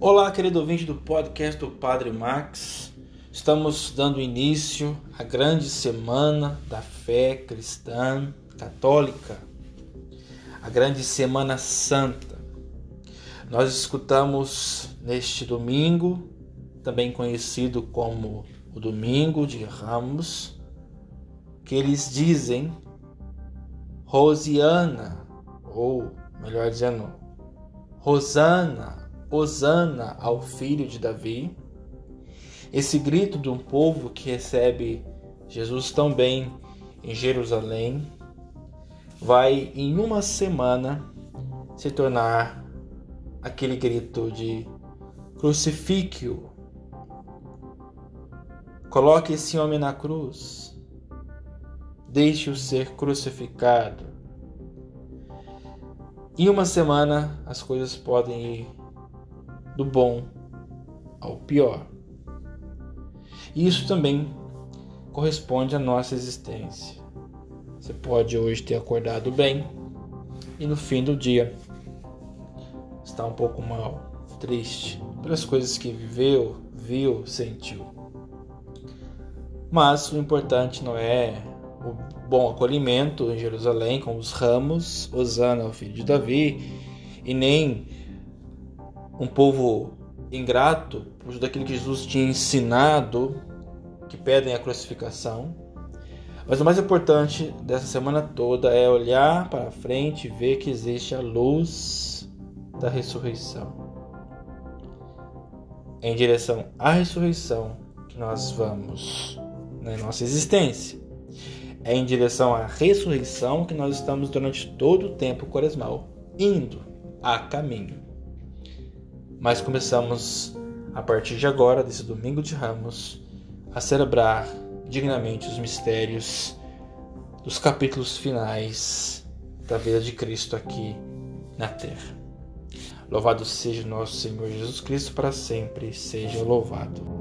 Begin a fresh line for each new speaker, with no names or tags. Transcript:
Olá, querido ouvinte do podcast do Padre Max. Estamos dando início à grande semana da fé cristã católica, a grande Semana Santa. Nós escutamos neste domingo, também conhecido como o Domingo de Ramos, que eles dizem Rosiana, ou melhor dizendo, Rosana, Hosana ao filho de Davi. Esse grito de um povo que recebe Jesus tão bem em Jerusalém vai em uma semana se tornar aquele grito de crucifíquio. Coloque esse homem na cruz. Deixe-o ser crucificado. Em uma semana as coisas podem ir do bom ao pior. Isso também corresponde à nossa existência. Você pode hoje ter acordado bem e no fim do dia estar um pouco mal, triste pelas coisas que viveu, viu, sentiu. Mas o importante não é o bom acolhimento em Jerusalém com os ramos, Osana ao filho de Davi, e nem um povo ingrato por tudo aquilo que Jesus tinha ensinado, que pedem a crucificação. Mas o mais importante dessa semana toda é olhar para frente e ver que existe a luz da ressurreição. É em direção à ressurreição que nós vamos na nossa existência. É em direção à ressurreição que nós estamos durante todo o tempo quaresmal indo a caminho. Mas começamos a partir de agora, desse domingo de Ramos, a celebrar dignamente os mistérios dos capítulos finais da vida de Cristo aqui na terra. Louvado seja nosso Senhor Jesus Cristo para sempre, seja louvado.